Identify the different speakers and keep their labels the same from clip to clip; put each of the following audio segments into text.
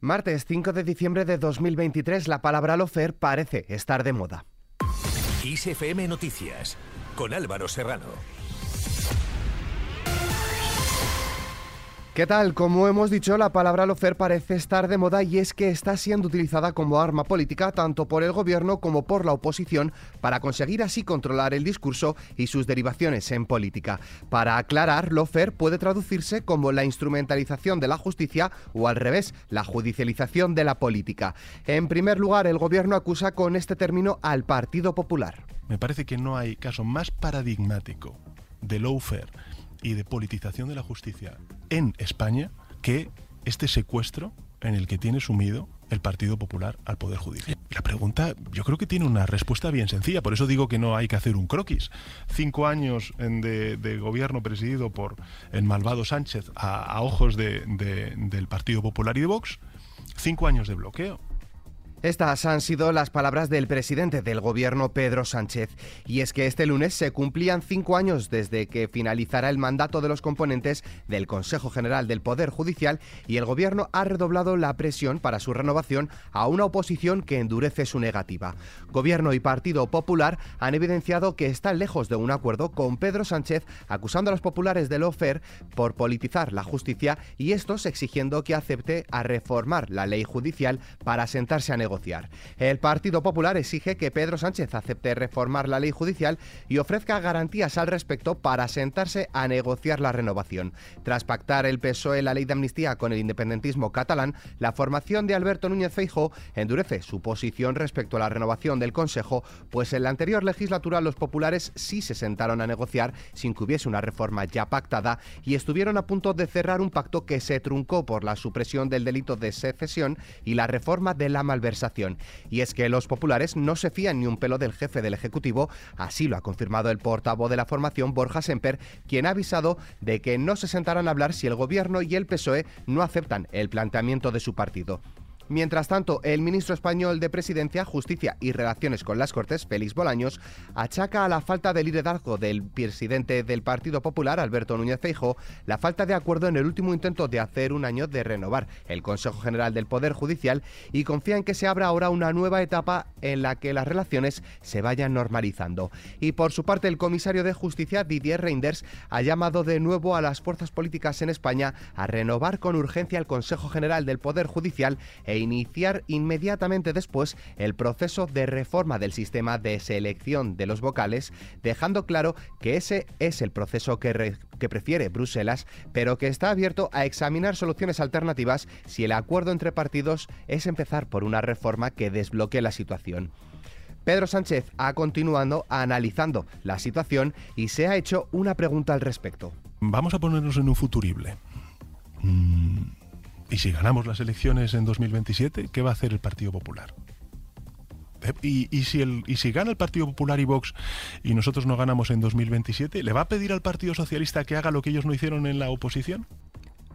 Speaker 1: Martes 5 de diciembre de 2023, la palabra lofer parece estar de moda.
Speaker 2: ISFM Noticias, con Álvaro Serrano.
Speaker 1: ¿Qué tal? Como hemos dicho, la palabra lofer parece estar de moda y es que está siendo utilizada como arma política tanto por el gobierno como por la oposición para conseguir así controlar el discurso y sus derivaciones en política. Para aclarar, lofer puede traducirse como la instrumentalización de la justicia o al revés, la judicialización de la política. En primer lugar, el gobierno acusa con este término al Partido Popular.
Speaker 3: Me parece que no hay caso más paradigmático de lofer y de politización de la justicia en España que este secuestro en el que tiene sumido el Partido Popular al Poder Judicial. La pregunta yo creo que tiene una respuesta bien sencilla, por eso digo que no hay que hacer un croquis. Cinco años de, gobierno presidido por el malvado Sánchez a, ojos del Partido Popular y de Vox, cinco años de bloqueo.
Speaker 1: Estas han sido las palabras del presidente del gobierno Pedro Sánchez. Y es que este lunes se cumplían cinco años desde que finalizara el mandato de los componentes del Consejo General del Poder Judicial y el gobierno ha redoblado la presión para su renovación a una oposición que endurece su negativa. Gobierno y Partido Popular han evidenciado que están lejos de un acuerdo con Pedro Sánchez acusando a los populares del OFER por politizar la justicia y estos exigiendo que acepte a reformar la ley judicial para sentarse a negociar el Partido Popular exige que Pedro Sánchez acepte reformar la ley judicial y ofrezca garantías al respecto para sentarse a negociar la renovación. Tras pactar el PSOE la ley de amnistía con el independentismo catalán, la formación de Alberto Núñez Feijóo endurece su posición respecto a la renovación del Consejo, pues en la anterior legislatura los populares sí se sentaron a negociar sin que hubiese una reforma ya pactada y estuvieron a punto de cerrar un pacto que se truncó por la supresión del delito de secesión y la reforma de la malversación y es que los populares no se fían ni un pelo del jefe del Ejecutivo, así lo ha confirmado el portavoz de la formación, Borja Semper, quien ha avisado de que no se sentarán a hablar si el Gobierno y el PSOE no aceptan el planteamiento de su partido. Mientras tanto, el ministro español de Presidencia, Justicia y Relaciones con las Cortes, Félix Bolaños, achaca a la falta de liderazgo del presidente del Partido Popular, Alberto Núñez Feijóo, la falta de acuerdo en el último intento de hacer un año de renovar el Consejo General del Poder Judicial y confía en que se abra ahora una nueva etapa en la que las relaciones se vayan normalizando. Y por su parte, el comisario de Justicia, Didier Reinders, ha llamado de nuevo a las fuerzas políticas en España a renovar con urgencia el Consejo General del Poder Judicial e iniciar inmediatamente después el proceso de reforma del sistema de selección de los vocales, dejando claro que ese es el proceso que, prefiere Bruselas, pero que está abierto a examinar soluciones alternativas si el acuerdo entre partidos es empezar por una reforma que desbloquee la situación. Pedro Sánchez ha continuado analizando la situación y se ha hecho una pregunta al respecto.
Speaker 3: Vamos a ponernos en un futurible. Mm, ¿Y si ganamos las elecciones en 2027, qué va a hacer el Partido Popular? Eh, ¿Y, si el, ¿Y si gana el Partido Popular y Vox y nosotros no ganamos en 2027, ¿le va a pedir al Partido Socialista que haga lo que ellos no hicieron en la oposición?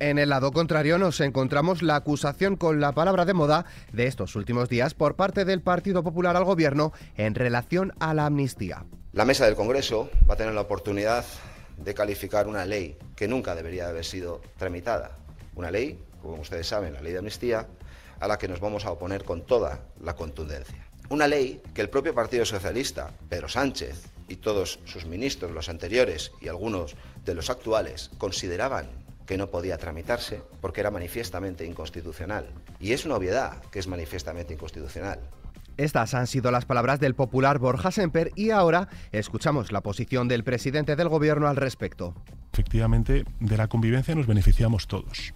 Speaker 1: En el lado contrario nos encontramos la acusación con la palabra de moda de estos últimos días por parte del Partido Popular al Gobierno en relación a la amnistía.
Speaker 4: La mesa del Congreso va a tener la oportunidad de calificar una ley que nunca debería haber sido tramitada. Una ley como ustedes saben, la ley de amnistía, a la que nos vamos a oponer con toda la contundencia. Una ley que el propio Partido Socialista, Pedro Sánchez y todos sus ministros, los anteriores y algunos de los actuales, consideraban que no podía tramitarse porque era manifiestamente inconstitucional. Y es una obviedad que es manifiestamente inconstitucional.
Speaker 1: Estas han sido las palabras del popular Borja Semper y ahora escuchamos la posición del presidente del gobierno al respecto.
Speaker 3: Efectivamente, de la convivencia nos beneficiamos todos.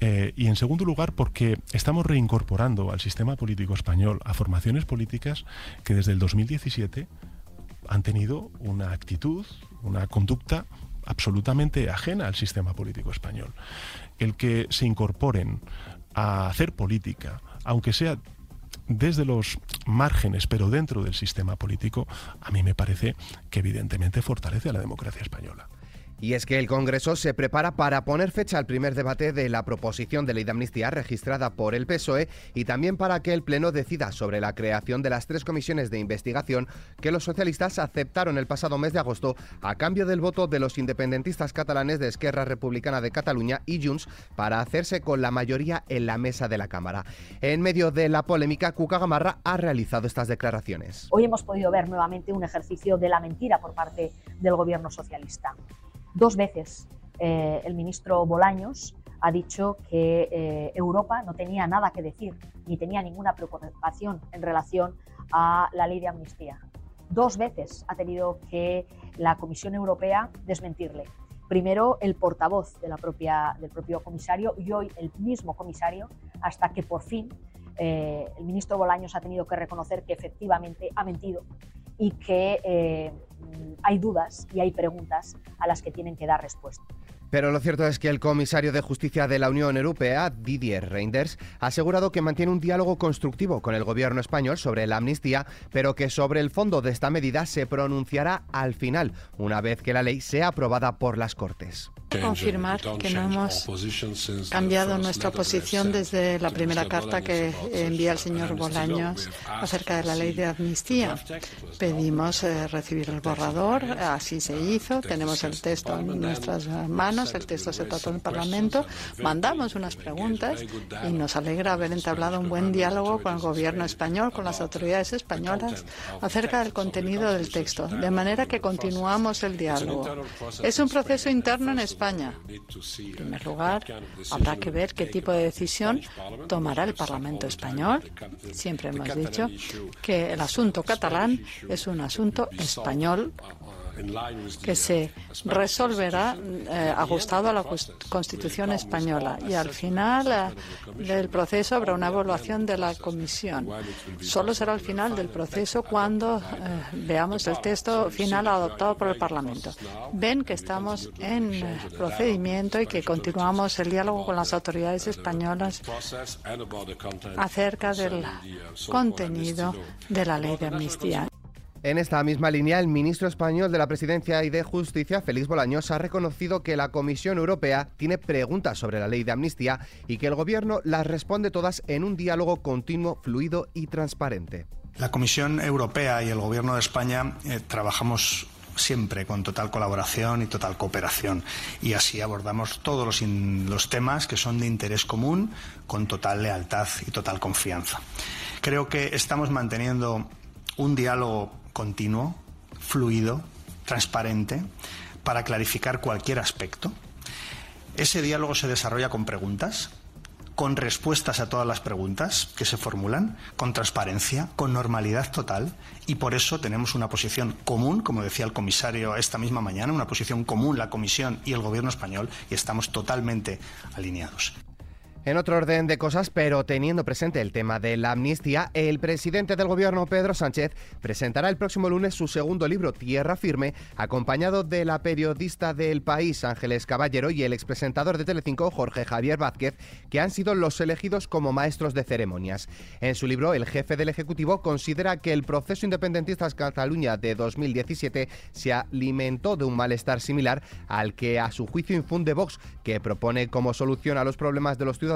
Speaker 3: Eh, y en segundo lugar, porque estamos reincorporando al sistema político español a formaciones políticas que desde el 2017 han tenido una actitud, una conducta absolutamente ajena al sistema político español. El que se incorporen a hacer política, aunque sea desde los márgenes, pero dentro del sistema político, a mí me parece que evidentemente fortalece a la democracia española.
Speaker 1: Y es que el Congreso se prepara para poner fecha al primer debate de la proposición de ley de amnistía registrada por el PSOE y también para que el Pleno decida sobre la creación de las tres comisiones de investigación que los socialistas aceptaron el pasado mes de agosto a cambio del voto de los independentistas catalanes de Esquerra Republicana de Cataluña y Junts para hacerse con la mayoría en la mesa de la Cámara. En medio de la polémica, Cuca Gamarra ha realizado estas declaraciones.
Speaker 5: Hoy hemos podido ver nuevamente un ejercicio de la mentira por parte del gobierno socialista. Dos veces eh, el ministro Bolaños ha dicho que eh, Europa no tenía nada que decir ni tenía ninguna preocupación en relación a la ley de amnistía. Dos veces ha tenido que la Comisión Europea desmentirle. Primero el portavoz de la propia, del propio comisario y hoy el mismo comisario, hasta que por fin eh, el ministro Bolaños ha tenido que reconocer que efectivamente ha mentido y que hay dudas y hay preguntas a las que tienen que dar respuesta.
Speaker 1: Pero lo cierto es que el comisario de Justicia de la Unión Europea, Didier Reinders, ha asegurado que mantiene un diálogo constructivo con el gobierno español sobre la amnistía, pero que sobre el fondo de esta medida se pronunciará al final, una vez que la ley sea aprobada por las Cortes
Speaker 6: confirmar que no hemos cambiado nuestra posición desde la primera carta que envía el señor Bolaños acerca de la ley de amnistía. Pedimos eh, recibir el borrador, así se hizo, tenemos el texto en nuestras manos, el texto se trató en el Parlamento, mandamos unas preguntas y nos alegra haber entablado un buen diálogo con el gobierno español, con las autoridades españolas acerca del contenido del texto, de manera que continuamos el diálogo. Es un proceso interno en España España. En primer lugar, habrá que ver qué tipo de decisión tomará el Parlamento español. Siempre hemos dicho que el asunto catalán es un asunto español que se resolverá eh, ajustado a la Constitución española y al final eh, del proceso habrá una evaluación de la Comisión. Solo será al final del proceso cuando eh, veamos el texto final adoptado por el Parlamento. Ven que estamos en procedimiento y que continuamos el diálogo con las autoridades españolas acerca del contenido de la ley de amnistía.
Speaker 1: En esta misma línea, el ministro español de la Presidencia y de Justicia, Félix Bolaños, ha reconocido que la Comisión Europea tiene preguntas sobre la ley de amnistía y que el Gobierno las responde todas en un diálogo continuo, fluido y transparente.
Speaker 7: La Comisión Europea y el Gobierno de España eh, trabajamos siempre con total colaboración y total cooperación. Y así abordamos todos los, los, temas que son de interés común con total lealtad y total confianza. Creo que estamos manteniendo un diálogo continuo, fluido, transparente, para clarificar cualquier aspecto. Ese diálogo se desarrolla con preguntas, con respuestas a todas las preguntas que se formulan, con transparencia, con normalidad total, y por eso tenemos una posición común, como decía el comisario esta misma mañana, una posición común la Comisión y el Gobierno español, y estamos totalmente alineados.
Speaker 1: En otro orden de cosas, pero teniendo presente el tema de la amnistía, el presidente del gobierno, Pedro Sánchez, presentará el próximo lunes su segundo libro, Tierra Firme, acompañado de la periodista del país, Ángeles Caballero, y el expresentador de Telecinco, Jorge Javier Vázquez, que han sido los elegidos como maestros de ceremonias. En su libro, el jefe del Ejecutivo considera que el proceso independentista de Cataluña de 2017 se alimentó de un malestar similar al que a su juicio infunde Vox, que propone como solución a los problemas de los ciudadanos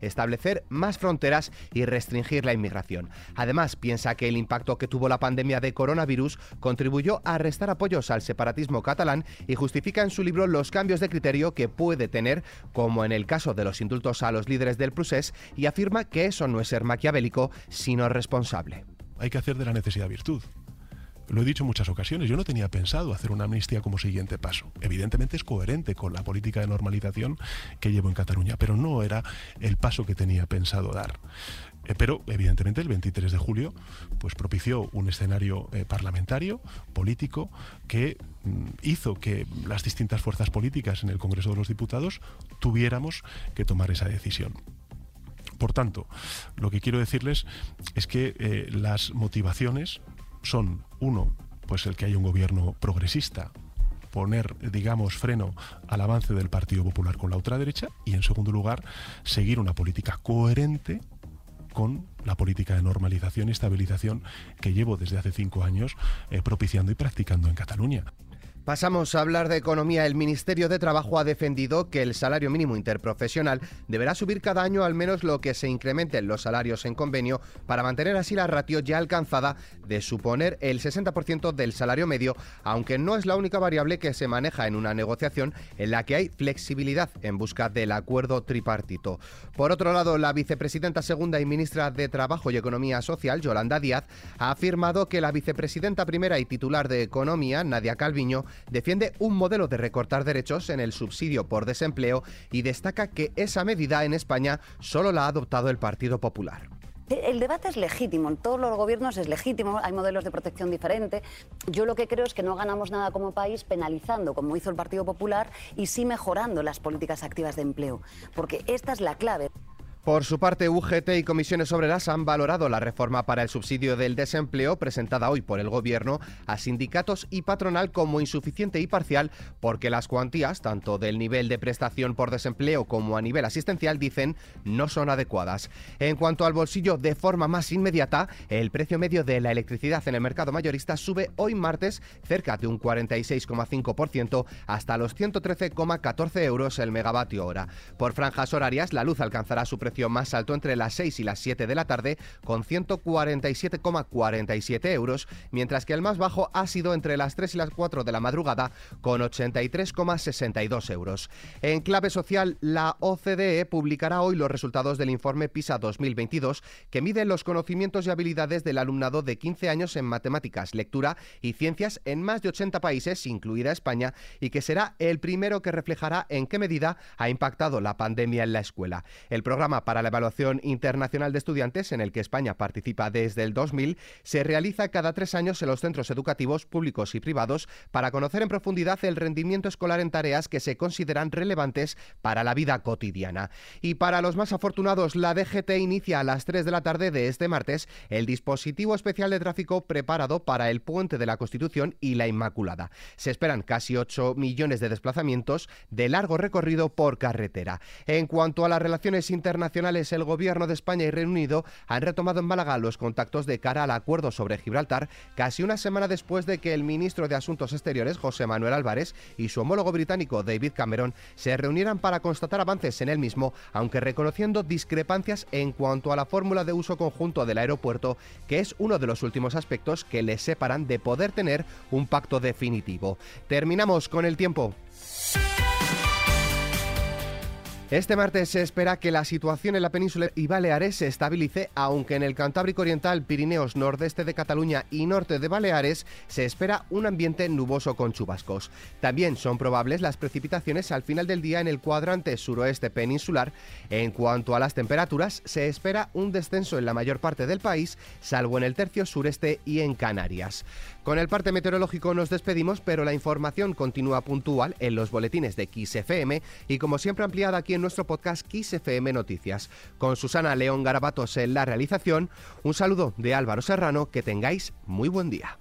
Speaker 1: establecer más fronteras y restringir la inmigración. Además, piensa que el impacto que tuvo la pandemia de coronavirus contribuyó a restar apoyos al separatismo catalán y justifica en su libro los cambios de criterio que puede tener, como en el caso de los indultos a los líderes del Prusés, y afirma que eso no es ser maquiavélico, sino responsable.
Speaker 3: Hay que hacer de la necesidad virtud. Lo he dicho en muchas ocasiones, yo no tenía pensado hacer una amnistía como siguiente paso. Evidentemente es coherente con la política de normalización que llevo en Cataluña, pero no era el paso que tenía pensado dar. Eh, pero evidentemente el 23 de julio pues propició un escenario eh, parlamentario, político, que mm, hizo que las distintas fuerzas políticas en el Congreso de los Diputados tuviéramos que tomar esa decisión. Por tanto, lo que quiero decirles es que eh, las motivaciones son, uno, pues el que haya un gobierno progresista, poner, digamos, freno al avance del Partido Popular con la ultraderecha y, en segundo lugar, seguir una política coherente con la política de normalización y estabilización que llevo desde hace cinco años eh, propiciando y practicando en Cataluña.
Speaker 1: Pasamos a hablar de economía. El Ministerio de Trabajo ha defendido que el salario mínimo interprofesional deberá subir cada año al menos lo que se incrementen los salarios en convenio para mantener así la ratio ya alcanzada de suponer el 60% del salario medio, aunque no es la única variable que se maneja en una negociación en la que hay flexibilidad en busca del acuerdo tripartito. Por otro lado, la vicepresidenta segunda y ministra de Trabajo y Economía Social, Yolanda Díaz, ha afirmado que la vicepresidenta primera y titular de Economía, Nadia Calviño, defiende un modelo de recortar derechos en el subsidio por desempleo y destaca que esa medida en España solo la ha adoptado el Partido Popular.
Speaker 8: El debate es legítimo, en todos los gobiernos es legítimo, hay modelos de protección diferentes. Yo lo que creo es que no ganamos nada como país penalizando, como hizo el Partido Popular, y sí mejorando las políticas activas de empleo, porque esta es la clave.
Speaker 1: Por su parte, UGT y comisiones obreras han valorado la reforma para el subsidio del desempleo presentada hoy por el Gobierno a sindicatos y patronal como insuficiente y parcial porque las cuantías, tanto del nivel de prestación por desempleo como a nivel asistencial, dicen no son adecuadas. En cuanto al bolsillo, de forma más inmediata, el precio medio de la electricidad en el mercado mayorista sube hoy martes cerca de un 46,5% hasta los 113,14 euros el megavatio hora. Por franjas horarias, la luz alcanzará su precio más alto entre las 6 y las 7 de la tarde, con 147,47 euros, mientras que el más bajo ha sido entre las 3 y las 4 de la madrugada, con 83,62 euros. En clave social, la OCDE publicará hoy los resultados del informe PISA 2022, que mide los conocimientos y habilidades del alumnado de 15 años en matemáticas, lectura y ciencias en más de 80 países, incluida España, y que será el primero que reflejará en qué medida ha impactado la pandemia en la escuela. El programa para la Evaluación Internacional de Estudiantes, en el que España participa desde el 2000, se realiza cada tres años en los centros educativos públicos y privados para conocer en profundidad el rendimiento escolar en tareas que se consideran relevantes para la vida cotidiana. Y para los más afortunados, la DGT inicia a las 3 de la tarde de este martes el dispositivo especial de tráfico preparado para el puente de la Constitución y la Inmaculada. Se esperan casi 8 millones de desplazamientos de largo recorrido por carretera. En cuanto a las relaciones internacionales, el Gobierno de España y Reino Unido han retomado en Málaga los contactos de cara al acuerdo sobre Gibraltar, casi una semana después de que el ministro de Asuntos Exteriores, José Manuel Álvarez, y su homólogo británico, David Cameron, se reunieran para constatar avances en el mismo, aunque reconociendo discrepancias en cuanto a la fórmula de uso conjunto del aeropuerto, que es uno de los últimos aspectos que les separan de poder tener un pacto definitivo. Terminamos con el tiempo. Este martes se espera que la situación en la península y Baleares se estabilice, aunque en el Cantábrico Oriental, Pirineos, nordeste de Cataluña y norte de Baleares se espera un ambiente nuboso con chubascos. También son probables las precipitaciones al final del día en el cuadrante suroeste peninsular. En cuanto a las temperaturas, se espera un descenso en la mayor parte del país, salvo en el tercio sureste y en Canarias. Con el parte meteorológico nos despedimos, pero la información continúa puntual en los boletines de XFM y como siempre ampliada aquí en nuestro podcast XFM Noticias. Con Susana León Garabatos en la realización, un saludo de Álvaro Serrano, que tengáis muy buen día.